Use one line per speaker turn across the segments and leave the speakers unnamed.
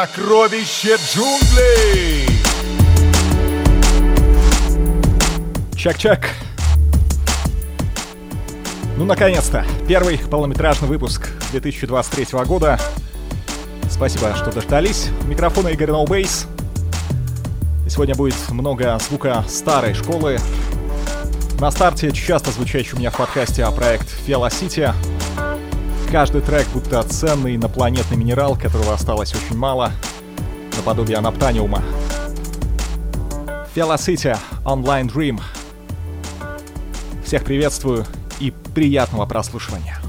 Сокровище джунглей!
Чак-чак. Ну, наконец-то, первый полнометражный выпуск 2023 года. Спасибо, что дождались. Микрофон Игорь Ноубейс. И сегодня будет много звука старой школы. На старте часто звучащий у меня в подкасте проект Velocity. Каждый трек будто ценный инопланетный минерал, которого осталось очень мало, наподобие анаптаниума. Velocity Online Dream. Всех приветствую и приятного прослушивания.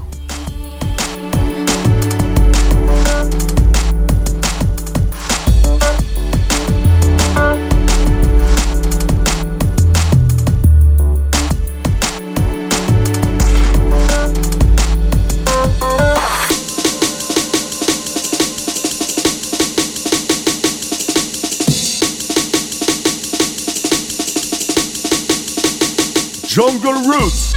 Roots!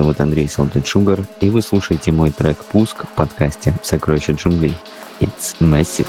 Зовут Андрей Salted Sugar, и вы слушаете мой трек «Пуск» в подкасте «Сокровища джунглей». It's massive.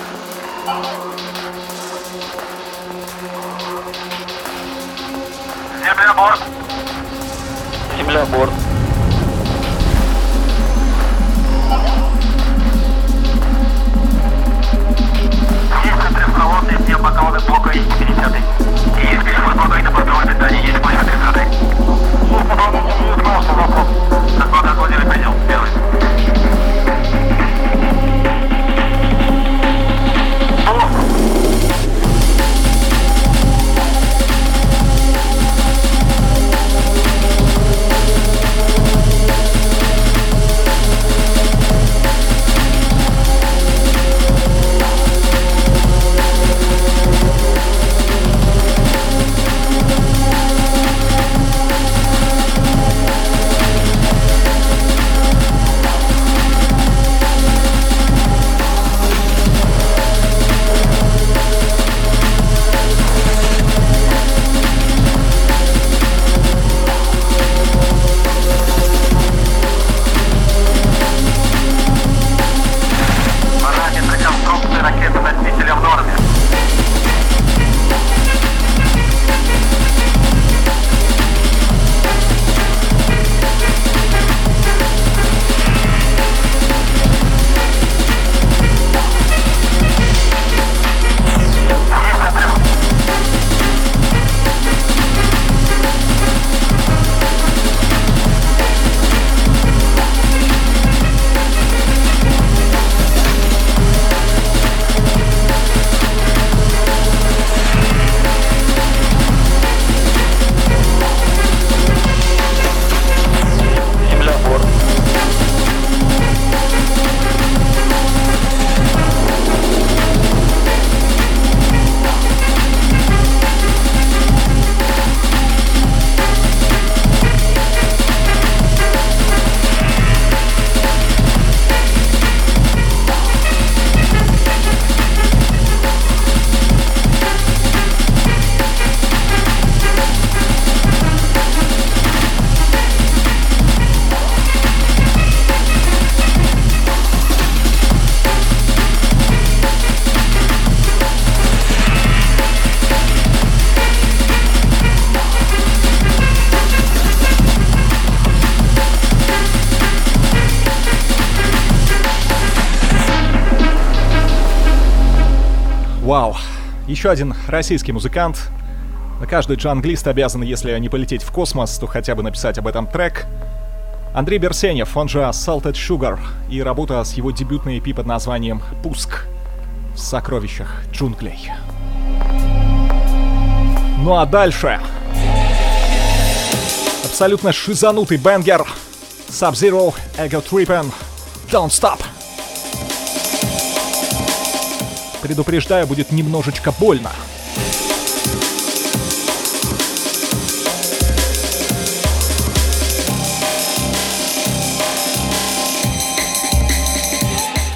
Еще один российский музыкант. Каждый джанглист обязан, если не полететь в космос, то хотя бы написать об этом трек. Андрей Берсенев, он же Salted Sugar, и работа с его дебютной EP под названием «Пуск» в сокровищах джунглей. Ну а дальше... Абсолютно шизанутый бенгер Sub-Zero, Ego Trippin', Don't Stop. Предупреждаю, будет немножечко больно.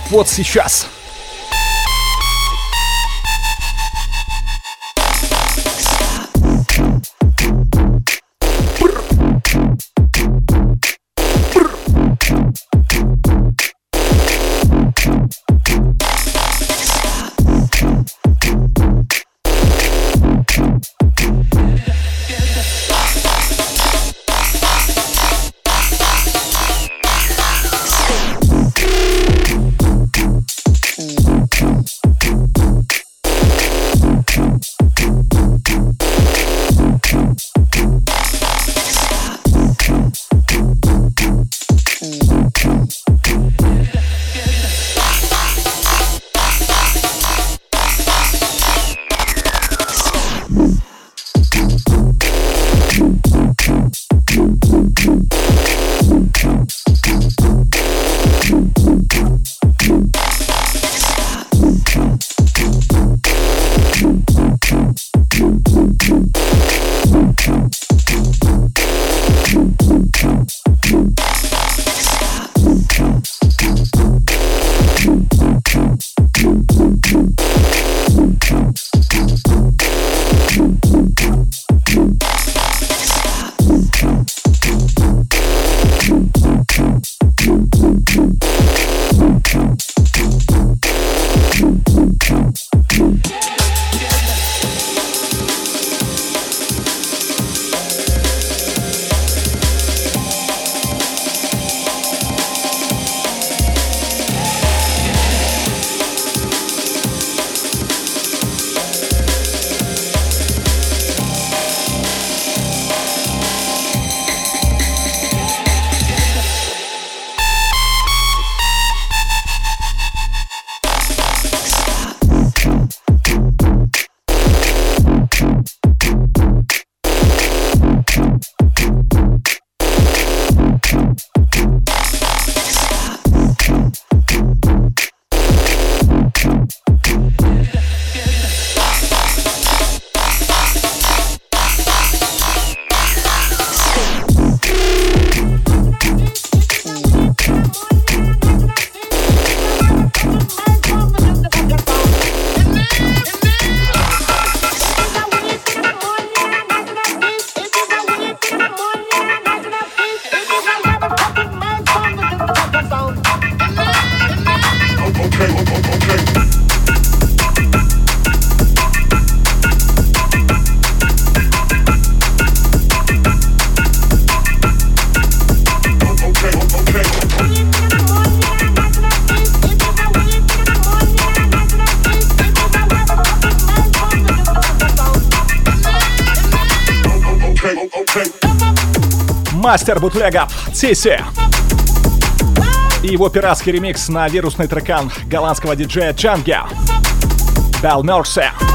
Вот сейчас. Мастер бутлега Тиси. И его пиратский ремикс на вирусный трекан голландского диджея Джанги. Bell Mercy.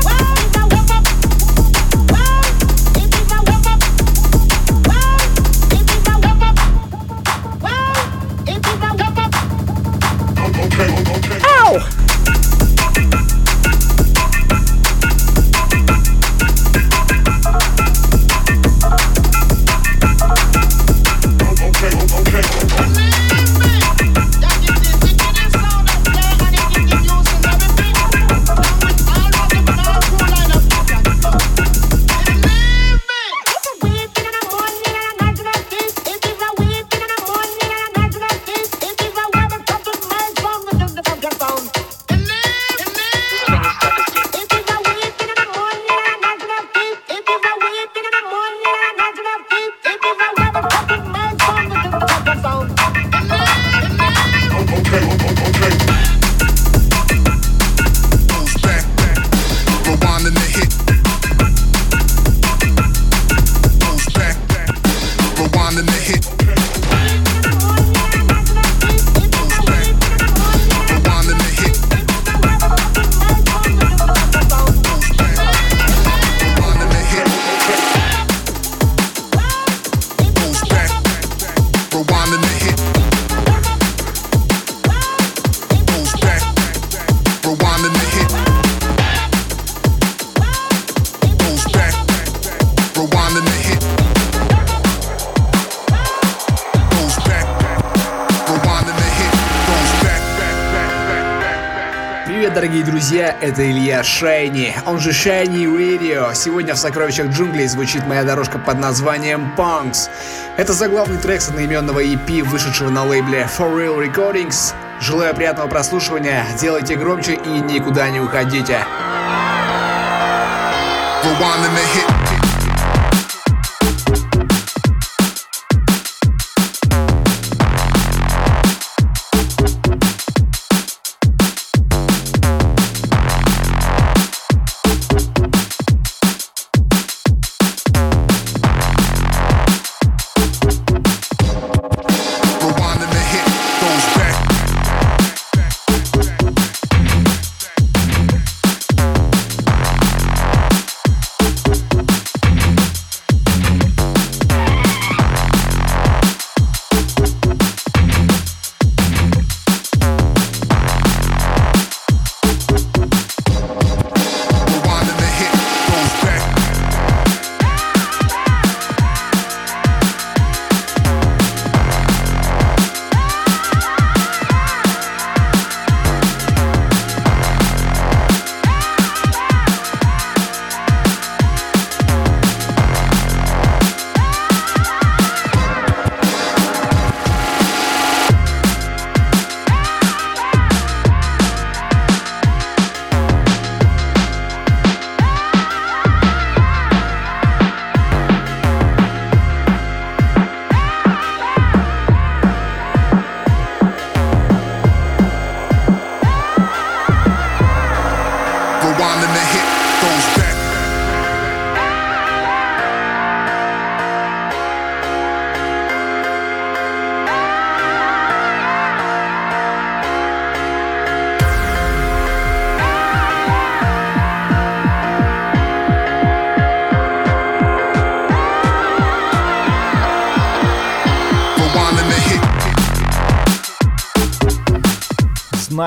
Это Илья Шайни, он же Shiny Radio. Сегодня в «Сокровищах джунглей» звучит моя дорожка под названием Punks. Это заглавный трек с одноименного EP, вышедшего на лейбле For Real Recordings. Желаю приятного прослушивания, делайте громче и никуда не уходите.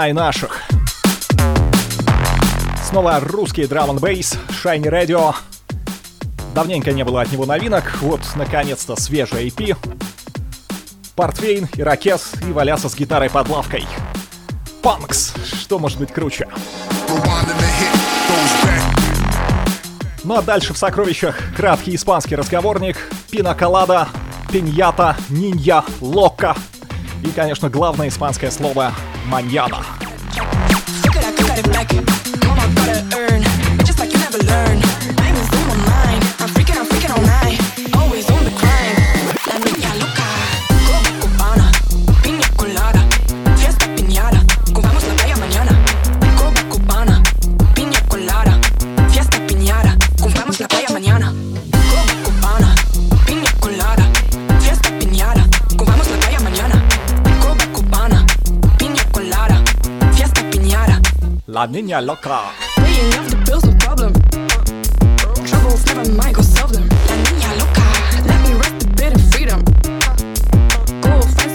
Знай наших. Снова русский драм н бейс, Shiny Radio. Давненько не было от него новинок, вот, наконец-то, свежий EP. Портвейн, Ирокез и валяться с гитарой под лавкой. Панкс, что может быть круче? Ну а дальше в сокровищах краткий испанский разговорник, пинаколада, пиньята, нинья, лока и, конечно, главное испанское слово «маньяна».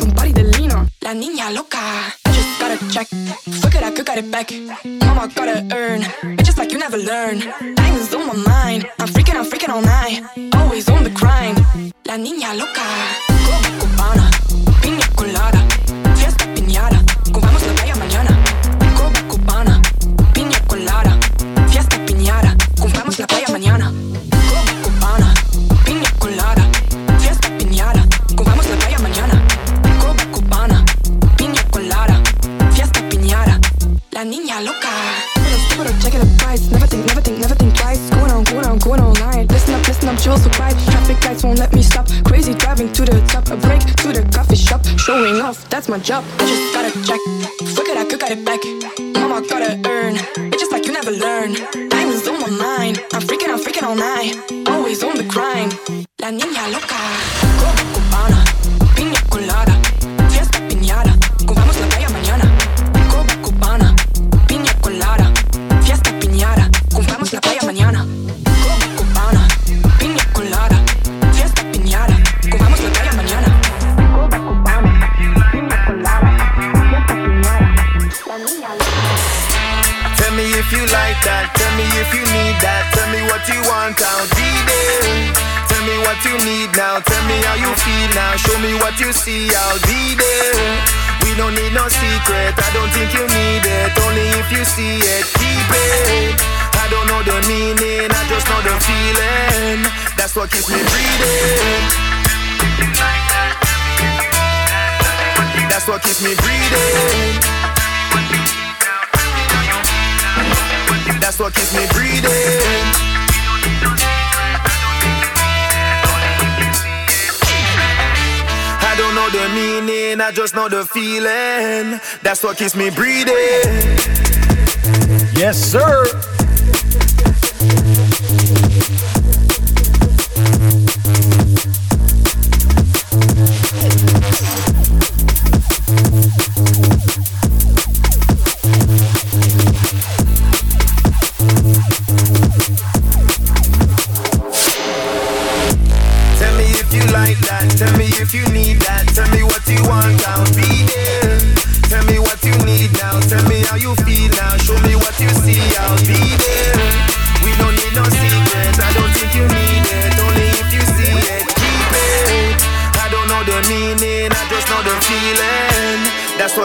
Somebody to lean on. La niña loca, I just gotta check. Fuck it, I could got it back. Mama gotta earn, just like you never learn. Diamonds on my mind, I'm freaking, I'm freaking all night. Always on the grind. La niña loca, go cubana, piña colada, my job.
that's what keeps me breathing.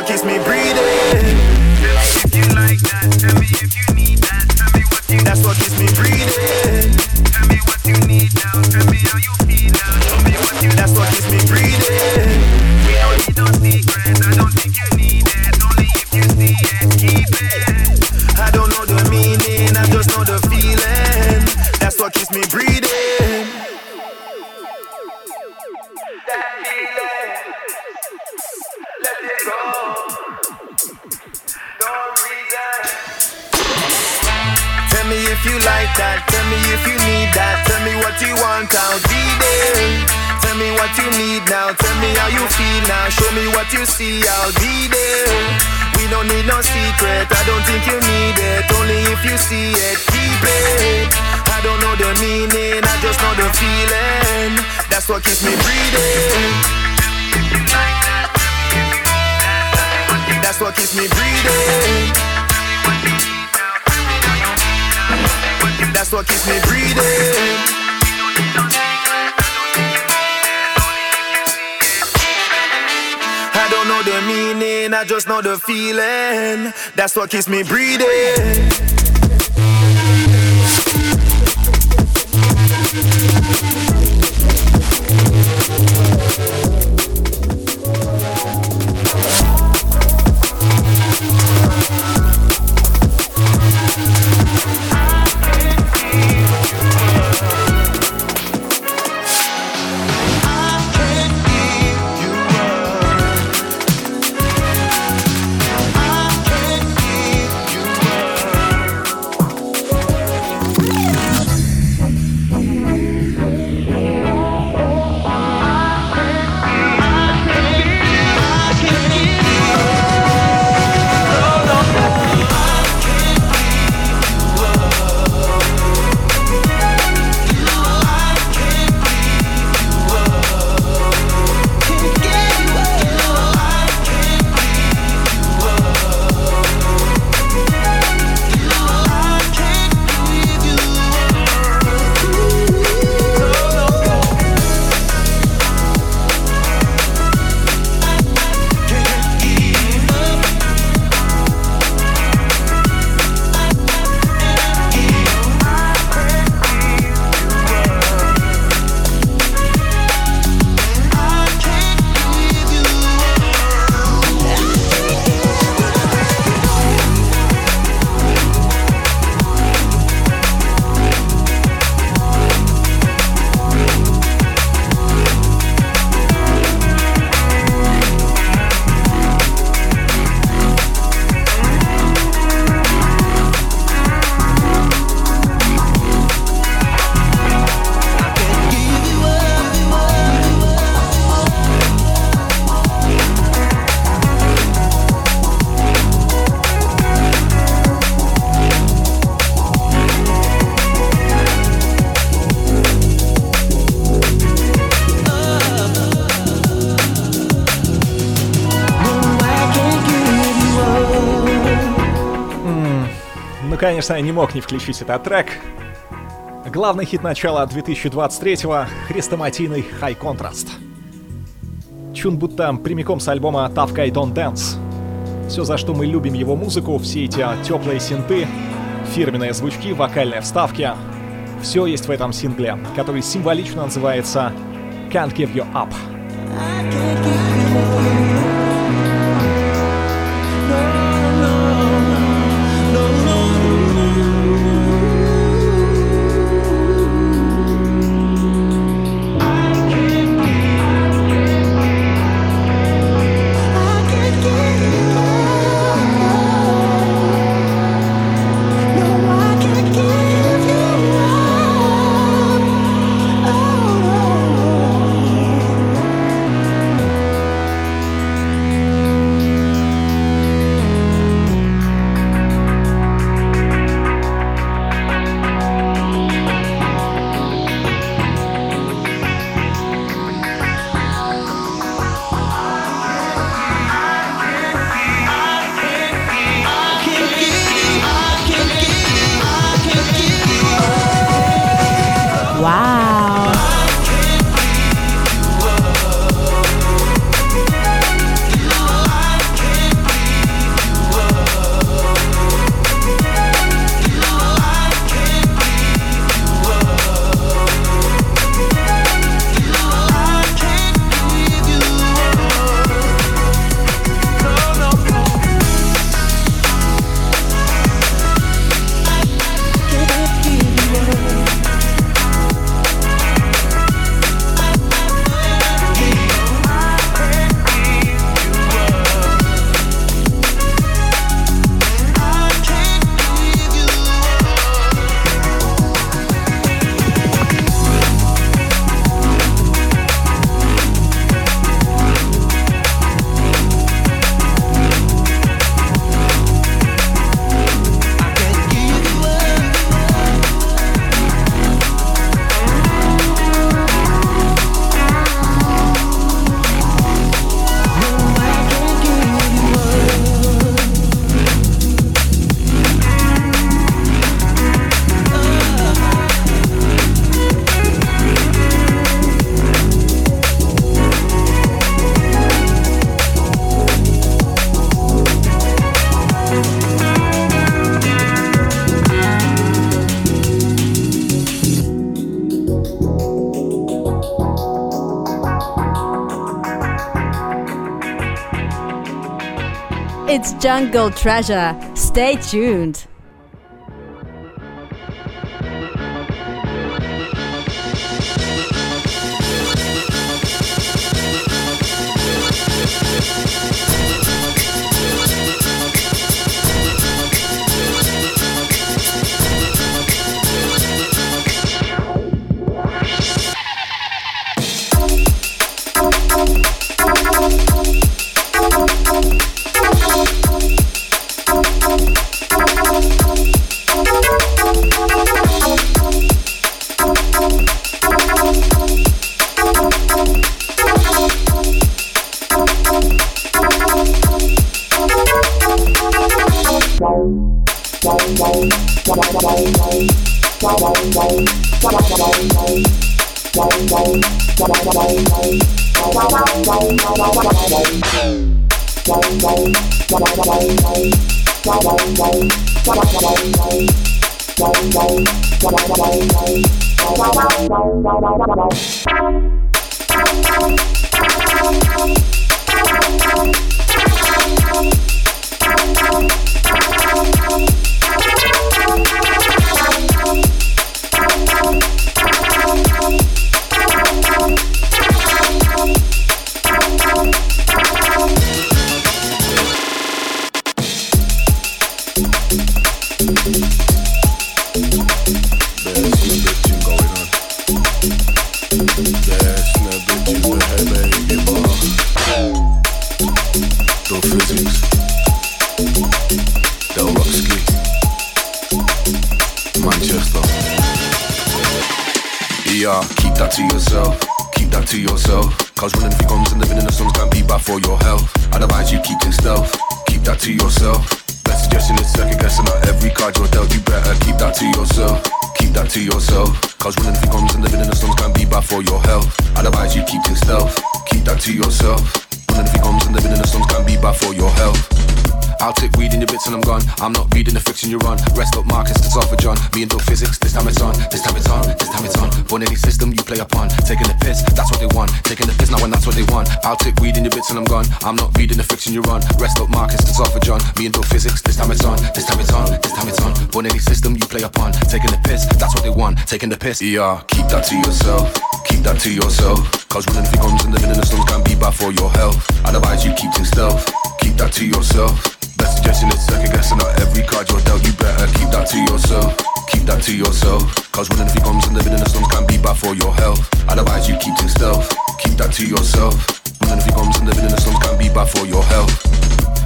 kiss me, breathe it. that's what keeps me breathing.
конечно, я не мог не включить этот трек. Главный хит начала 2023-го — хрестоматийный High Contrast.
Чун будто прямиком с альбома Tough Guy Don't Dance. Все, за что мы любим его музыку, все эти теплые синты, фирменные звучки, вокальные вставки — все есть в этом сингле, который символично называется «Can't Give You Up».
Jungle Treasure. Stay tuned. And the slums can be bad for your health. Advise you keep things stealth. Keep that to yourself. Running through guns and living in the slums can be bad for your health. I'll take reading your bits and I'm gone. I'm not reading the fiction you're on. Rest up, Marcus, it's off for John. Me and do physics, this time it's on. This time it's on, this time it's on. Born any system you play upon. Taking the piss, that's what they want. Taking the piss now and that's what they want. I'll take reading your bits and I'm gone. I'm not reading the fiction you're on. Rest up, Marcus, it's off for John. Me and do physics, this time it's on. This time it's on, this time it's on. Born any system you play upon. Taking the piss, that's what they want. Taking the piss. Yeah, keep that to yourself. Keep that to yourself. Cause running for guns and living in the slums can be bad for your health. Advise you keep things stealth. Keep that to yourself. Best suggestion is second guessing not every card you're dealt. You better keep that to yourself. Keep that to yourself. Cause running for guns and living in the slums can be bad for your health. I'd you keep to stealth. Keep that to yourself. Running for guns and living in the slums can be bad for your health.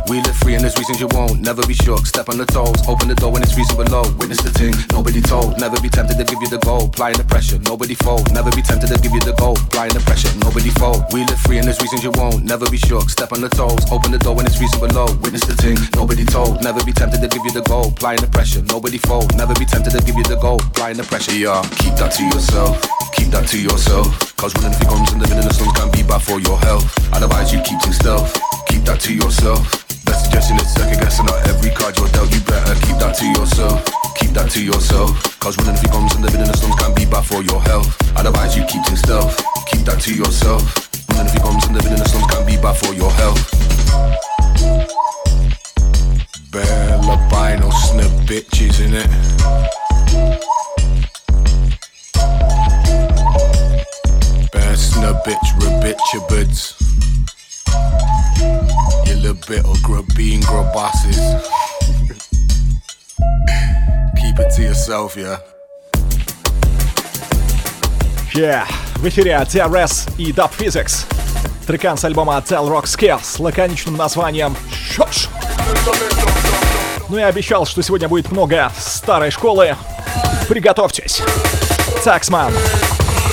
We live free and there's reasons you won't. Never be shook, step on the toes. Open the door when it's reasonable low. Witness the thing, nobody told. Never be tempted to give you the goal. Applying the pressure, nobody fold. Never be tempted to give you the goal. Applying the pressure, nobody fold. We live free and there's reasons you won't. Never be shook, step on the toes. Open the door when it's reasonable low. Witness the thing, nobody told. Never be tempted to give you the goal. Applying the pressure, nobody fold. Never be tempted to give you the goal. Applying the pressure, yeah. Keep that to yourself. Keep that to yourself. Cause running for guns and living in the slums can be bad for your health. Advise you keep to stealth. Keep that to yourself. Best suggestion is second guessing not every card you're dealt. You better keep that to yourself. Keep that to yourself. Cause running through guns and living in the slums can be bad for your health. I'd you keep to stealth. Keep that to yourself. Running through guns and living in the slums can be bad for your health. Bare albino snip bitches in it. Bare snub bitch, rabitcha buds. You little bit of grub bean grub bosses. Keep it to yourself, yeah.
Yeah. В эфире TRS и Dub Physics. Трекан с альбома Tell Rock Scale с лаконичным названием «Шош». Ну и обещал, что сегодня будет много старой школы. Приготовьтесь. Taxman.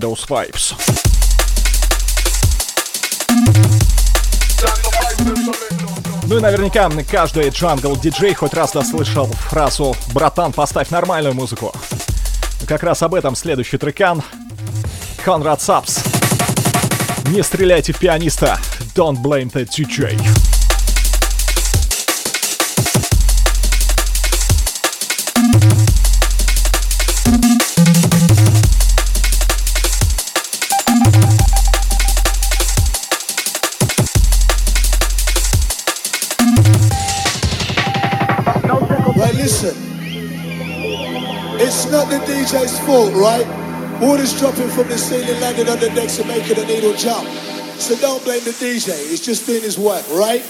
Tremendos Vibes. Ну и наверняка каждый джангл-диджей хоть раз дослышал фразу «Братан, поставь нормальную музыку». Как раз об этом следующий трекан. Конрад Сапс. Не стреляйте в пианиста. Don't blame the DJ.
The DJ's fault, right? Water's dropping from the ceiling, landing on the decks and making the needle jump. So don't blame the DJ. He's just doing his work, right?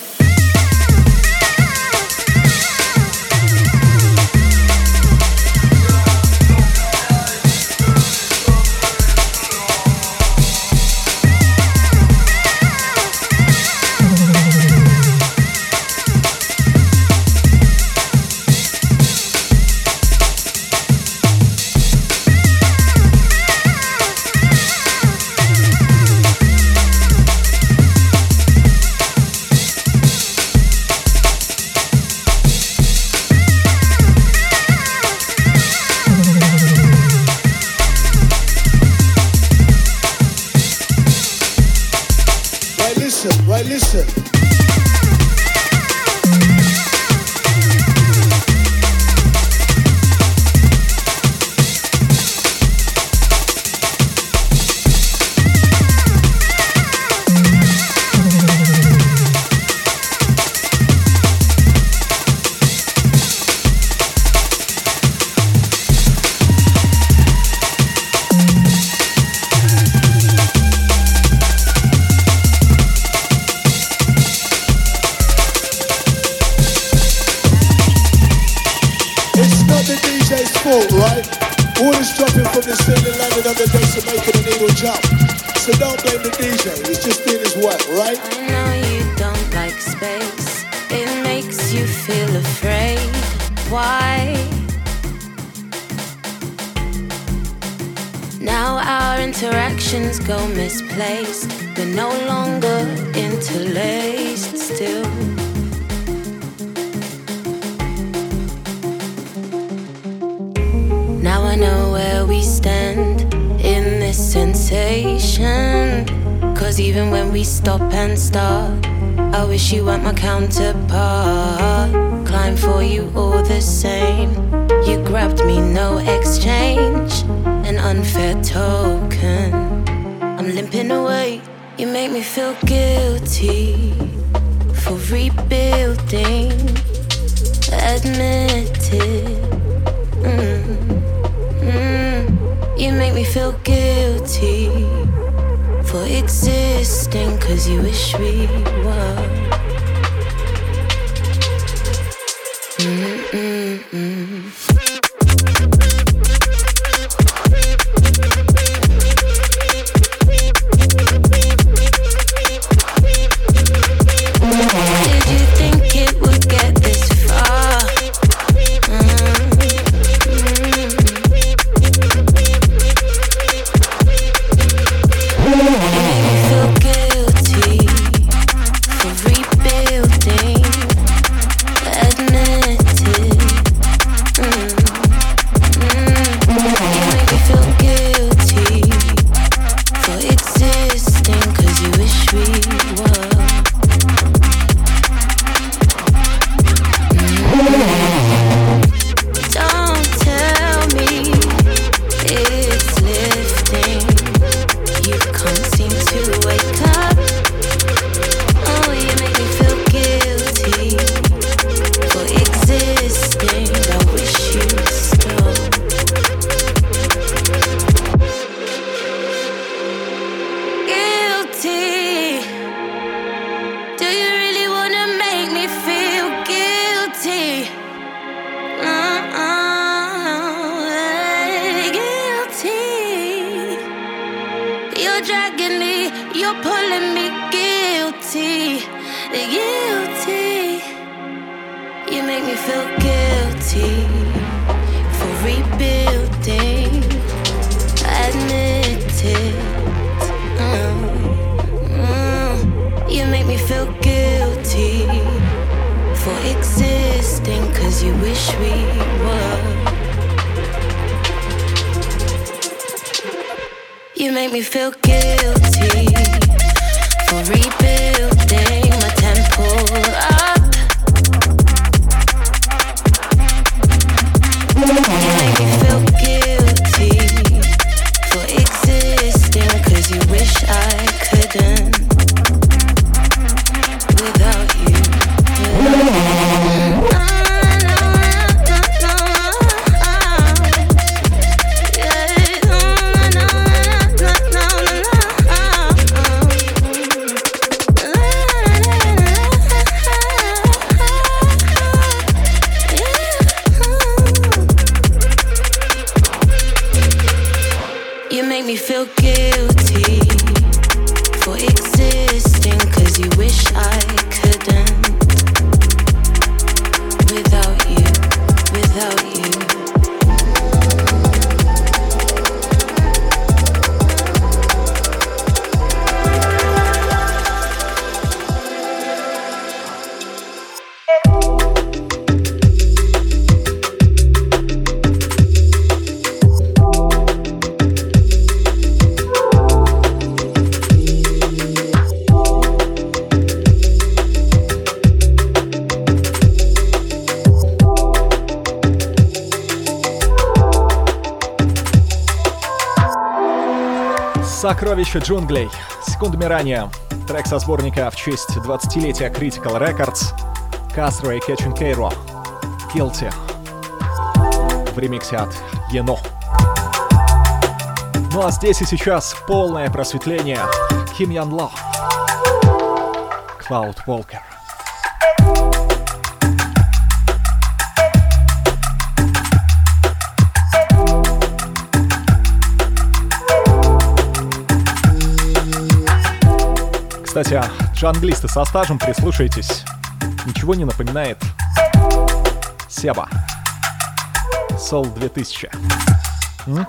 existing cause you wish we were. Mm-mm-mm.
«Сокровище джунглей». Секундами ранее трек со сборника в честь 20-летия Critical Records «Castro и Catching Cairo» «Guilty» в ремиксе от Ено. Ну а здесь и сейчас полное просветление Kim Ян Ло, Cloud Волка. Кстати, а жонглисты со стажем, прислушайтесь. Ничего не напоминает Себа. Сол 2000. М?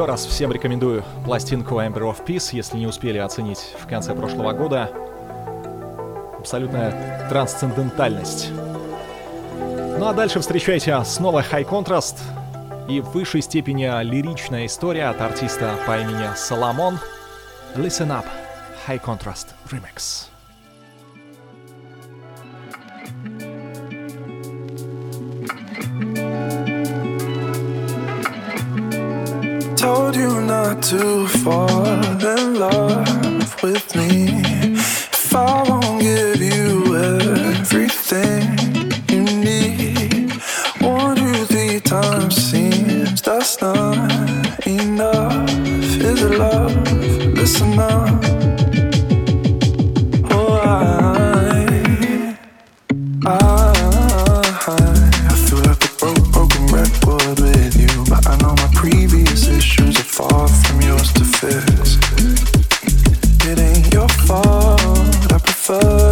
Еще раз всем рекомендую пластинку Amber of Peace, если не успели оценить в конце прошлого года. Абсолютная трансцендентальность. Ну а дальше встречайте снова High Contrast и в высшей степени лиричная история от артиста по имени Соломон. Listen up, High Contrast.
I prefer.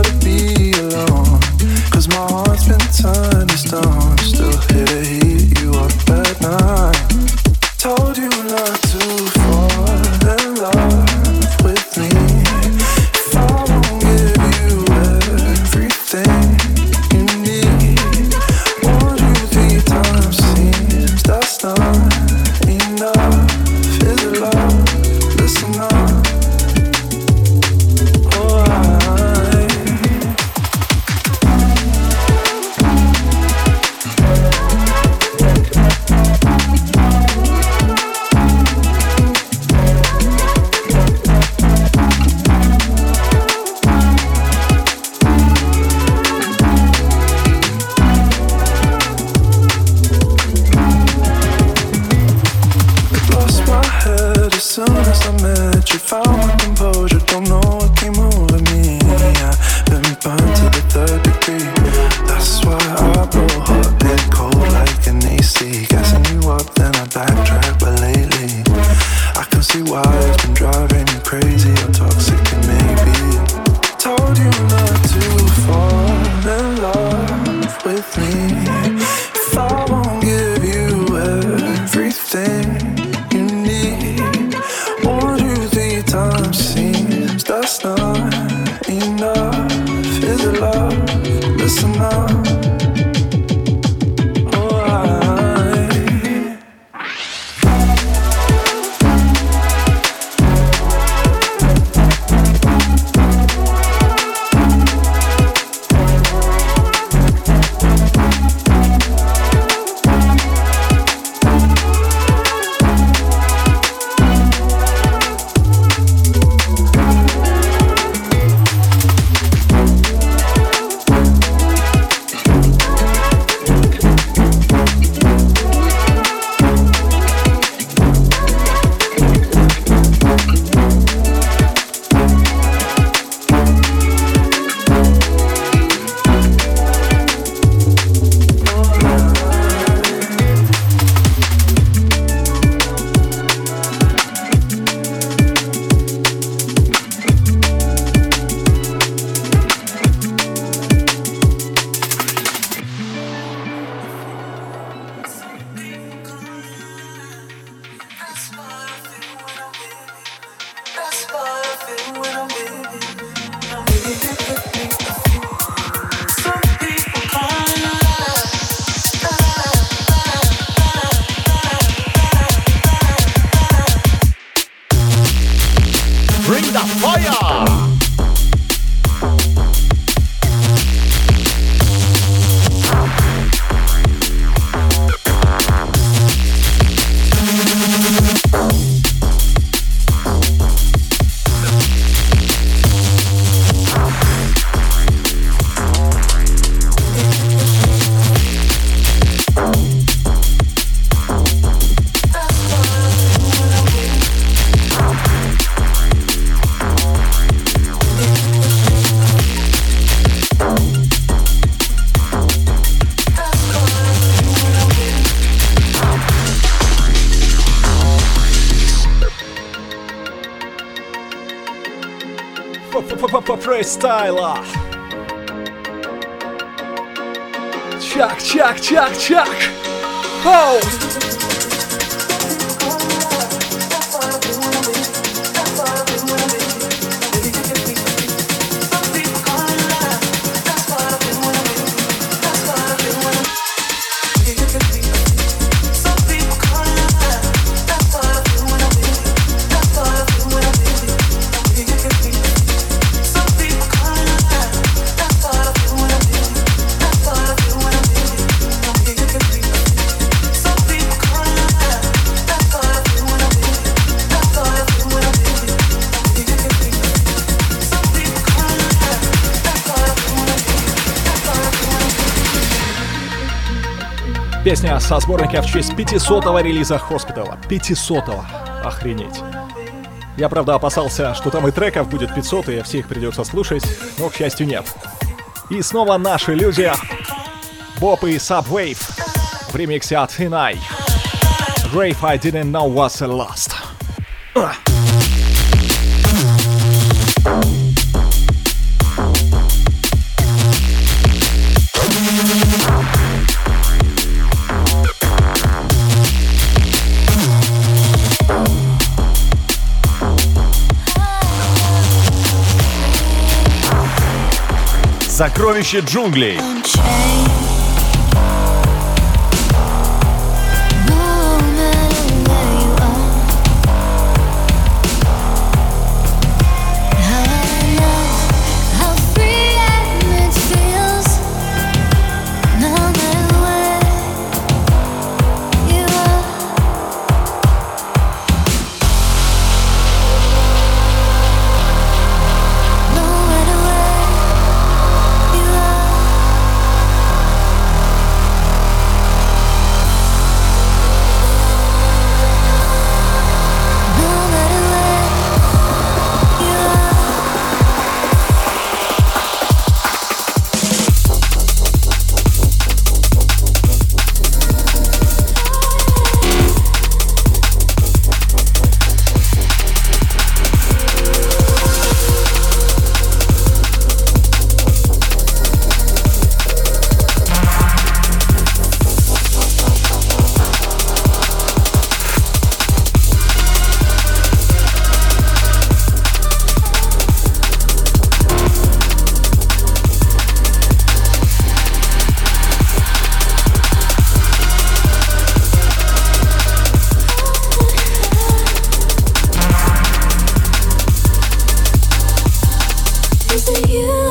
фристайла. Чак, чак, чак, чак. Оу! Песня со сборника в честь 500-го релиза Хоспитала. 500-го. Охренеть. Я, правда, опасался, что там и треков будет 500, и все их придется слушать, но, к счастью, нет. И снова наши люди. Боб и Subwave в ремиксе от Hinai. Grave I didn't know was a lost. Uh.
Сокровище джунглей.
whisper you.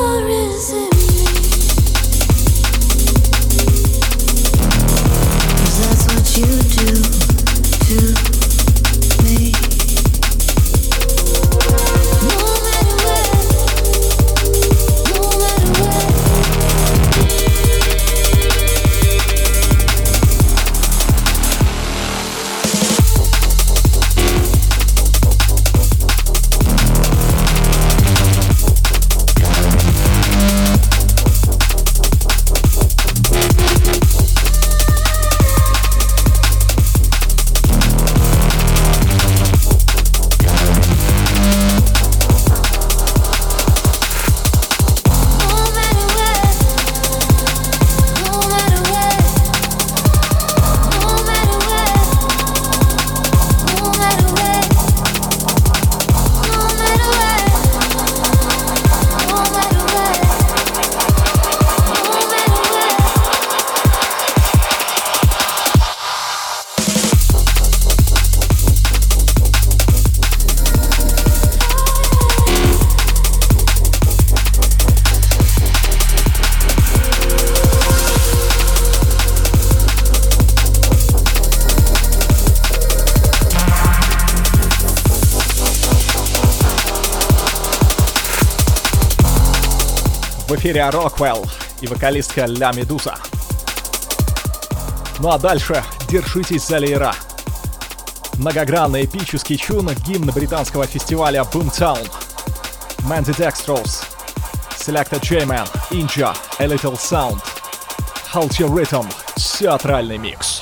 Эфире Роквелл и вокалистка Ля Медуза. Ну а дальше держитесь за леера. Многогранный эпический чун гимн британского фестиваля Boomtown. Mandy Dextrose, Selecta J-Man, Inja, A Little Sound, Halt Your Rhythm, театральный микс.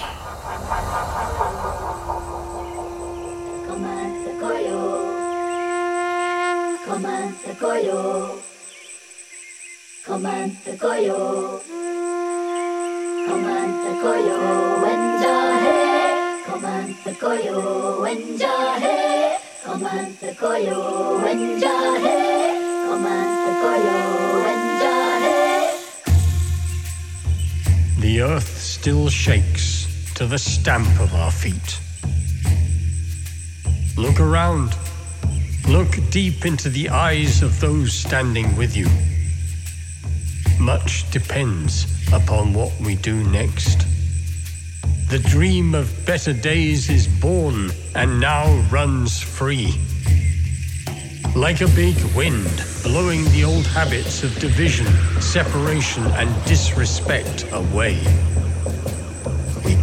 Still shakes to the stamp of our feet. Look around. Look deep into the eyes of those standing with you. Much depends upon what we do next. The dream of better days is born and now runs free. Like a big wind, blowing the old habits of division, separation, and disrespect away.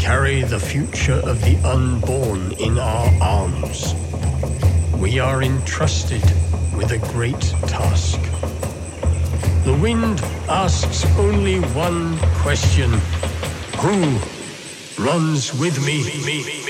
Carry the future of the unborn in our arms. We are entrusted with a great task. The wind asks only one question Who runs with me?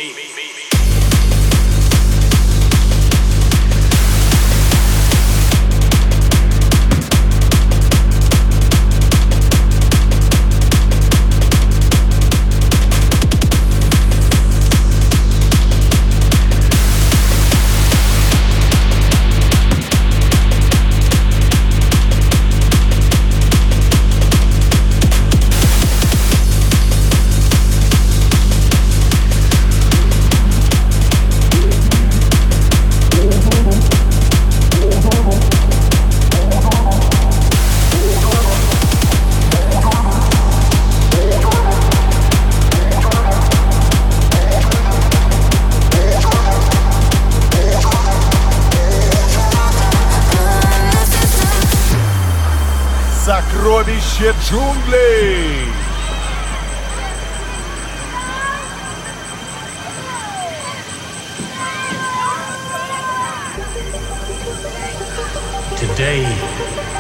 Today,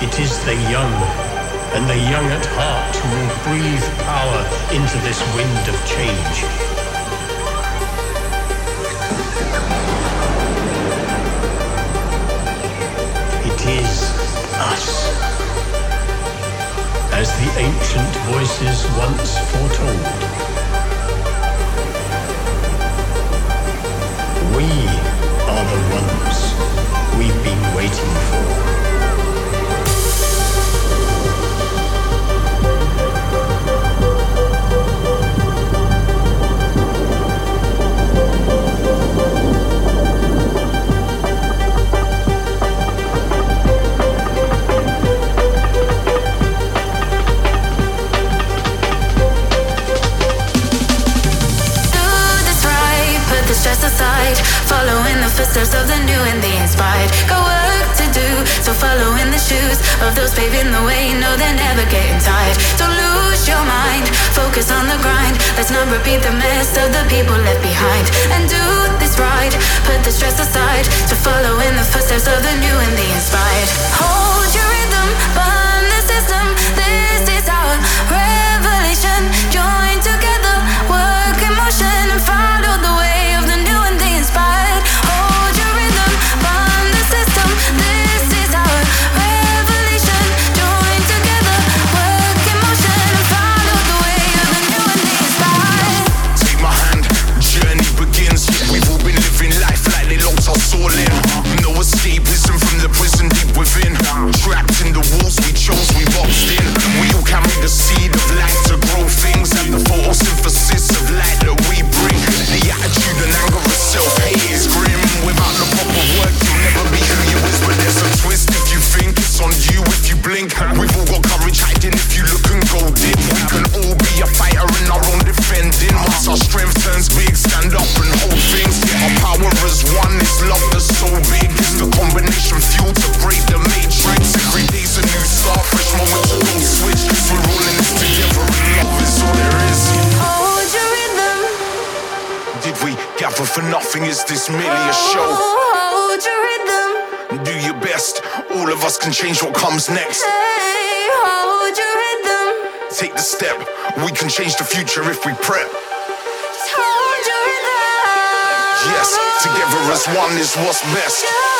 it is the young, and the young at heart who will breathe power into this wind of change. As the ancient voices once foretold. We are the ones we've been waiting for.
Following the footsteps of the new and the inspired. Got work to do, so follow in the shoes of those paving the way. No, they're never getting tired. Don't lose your mind, focus on the grind. Let's not repeat the mess of the people left behind. And do this right, put the stress aside. To follow in the footsteps of the new and the inspired. Hold your rhythm, burn the system. This is our revelation. Join together, work in motion, and follow nothing? Is this merely a show? Oh, hold your rhythm.
Do your best. All of us can change what comes next. Hey, hold your rhythm. Take the step. We can change the future if we prep. Hold your rhythm. Yes, together as one is what's best.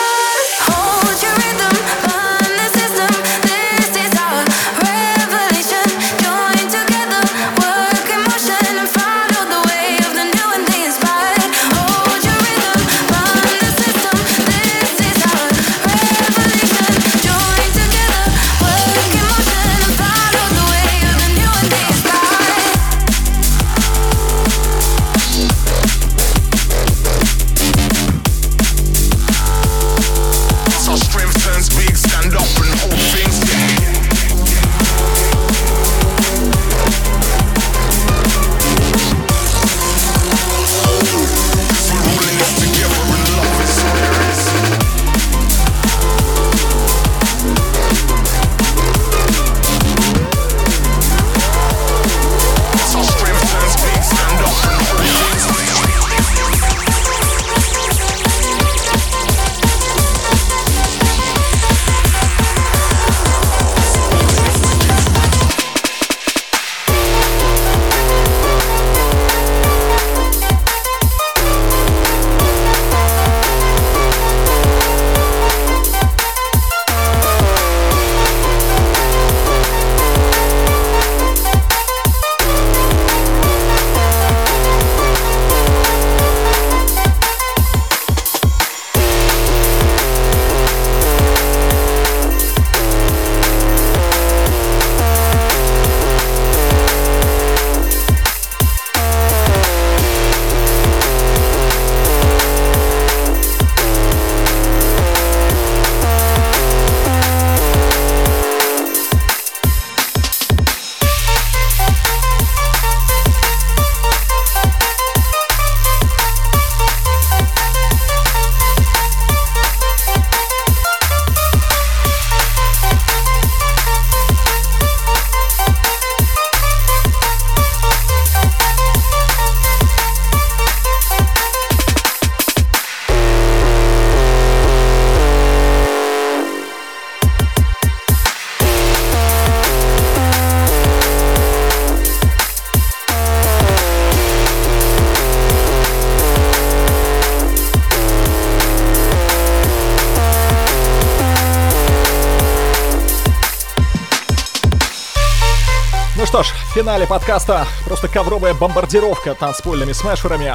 Финале подкаста просто ковровая бомбардировка танцпольными смешерами.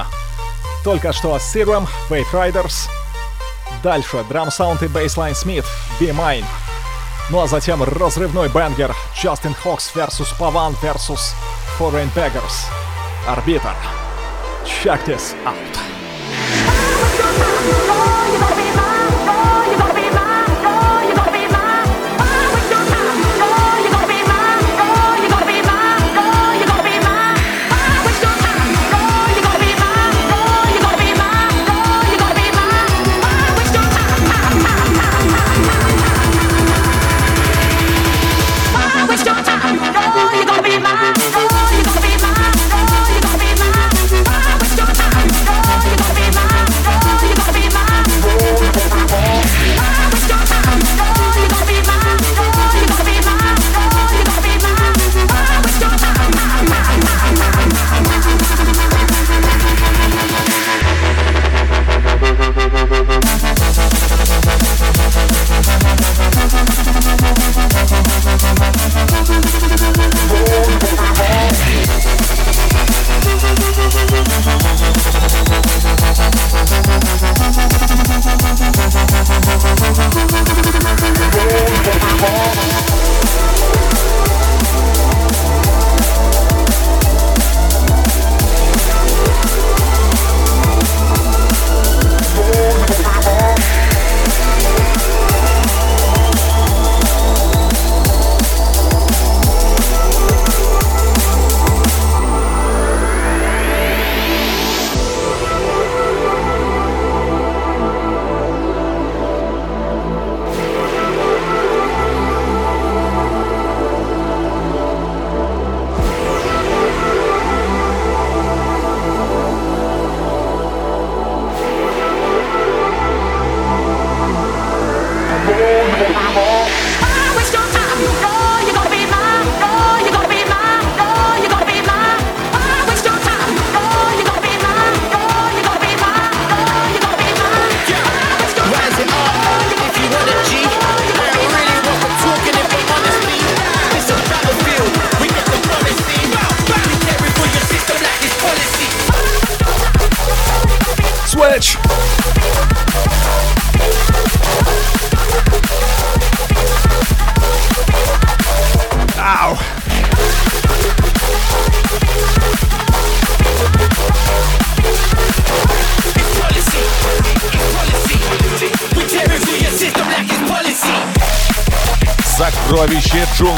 Только что Serum, Wave Riders. Дальше Drum Sound и Bassline Smith, Be Mine. Ну а затем разрывной бенгер Justin Hawks vs. Pavan vs. Foreign Beggars. Арбитр. Check this out.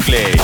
Clay.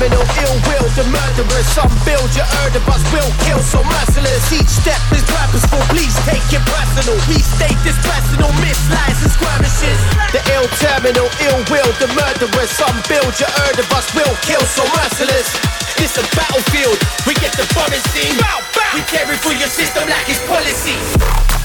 criminal ill will, the murderer. Some build your heard of us will kill, so merciless. Each step is rappers for,
please take it
personal. We state this
personal, mislies and
skirmishes. The ill terminal, ill will, the murderer. Some
build your
heard of us will kill, so merciless. This a battlefield, we get the bombing scene. Bow, bow. We tear through your
system like
it's policy.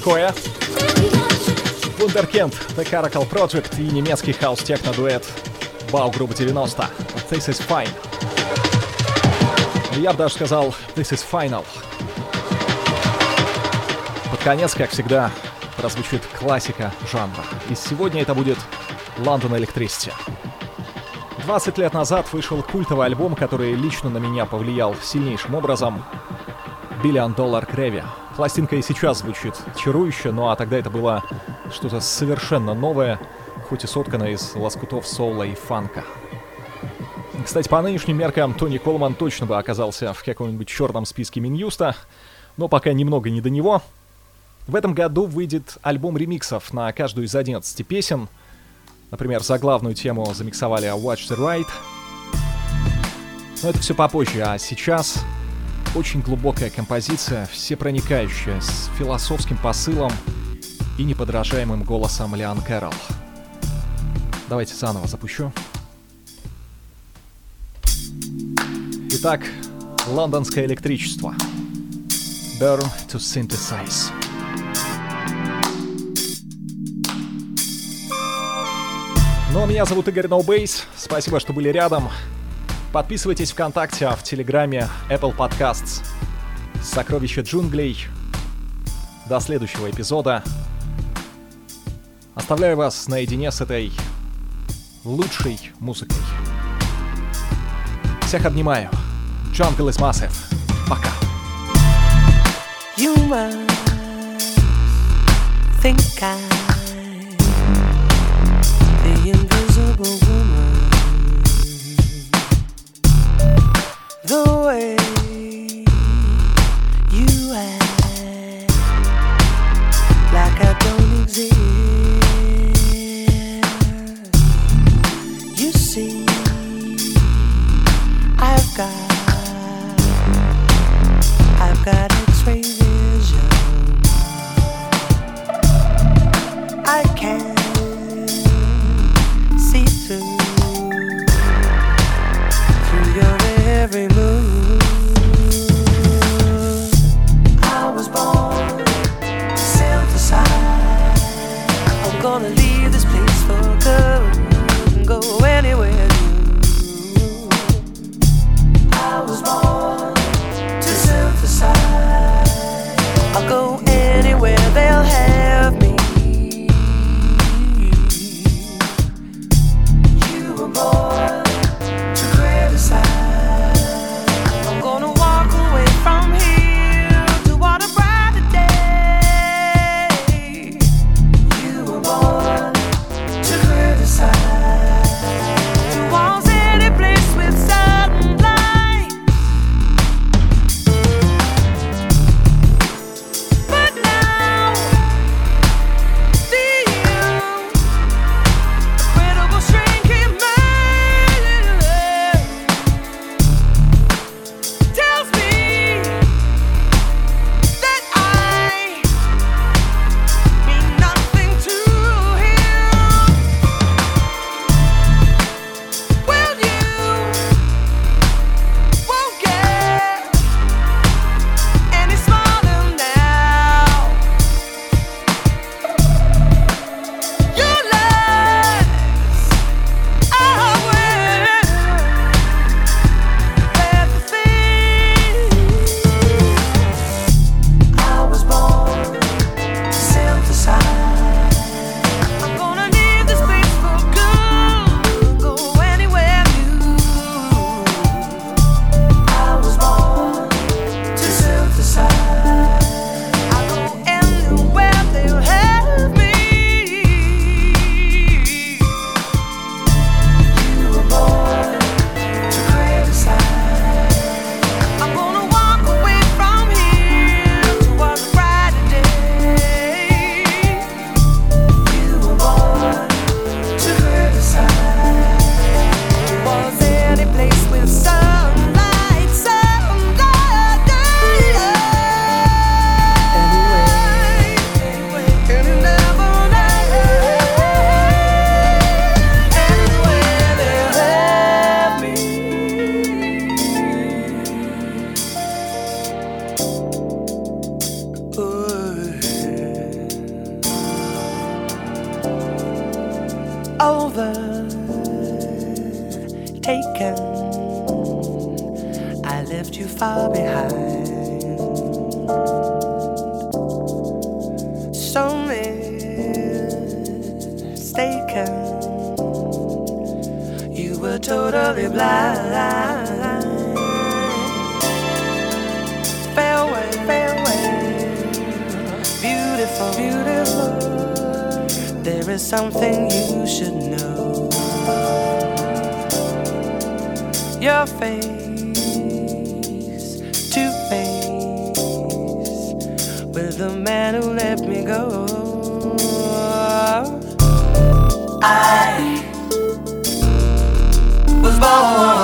Такое? Вундеркенд, The Caracal Project и немецкий хаус-техно-дуэт Бау Группа 90. This is fine. Я бы даже сказал This is final. Под конец, как всегда, прозвучит классика жанра. И сегодня это будет London Electricity. 20 лет назад вышел культовый альбом, который лично на меня повлиял сильнейшим образом. Billion Dollar Gravy. Пластинка и сейчас звучит чарующе, ну а тогда это было что-то совершенно новое, хоть и сотканное из лоскутов соула и фанка. Кстати, по нынешним меркам Тони Колман точно бы оказался в каком-нибудь черном списке Минюста, но пока немного не до него. В этом году выйдет альбом ремиксов на каждую из 11 песен. Например, за главную тему замиксовали Watch the Ride. Но это все попозже, а сейчас очень глубокая композиция, всепроникающая, с философским посылом и неподражаемым голосом Лиан Кэрролл. Давайте заново запущу. Итак, лондонское электричество. Burn to synthesize. Ну, а меня зовут Игорь Ноубейс. No Спасибо, что были рядом. Подписывайтесь ВКонтакте, а в Телеграме Apple Podcasts. Сокровища джунглей. До следующего эпизода. Оставляю вас наедине с этой лучшей музыкой. Всех обнимаю. Jungle is massive. Пока. You must think I your
face to face with the man who let me go. I was born.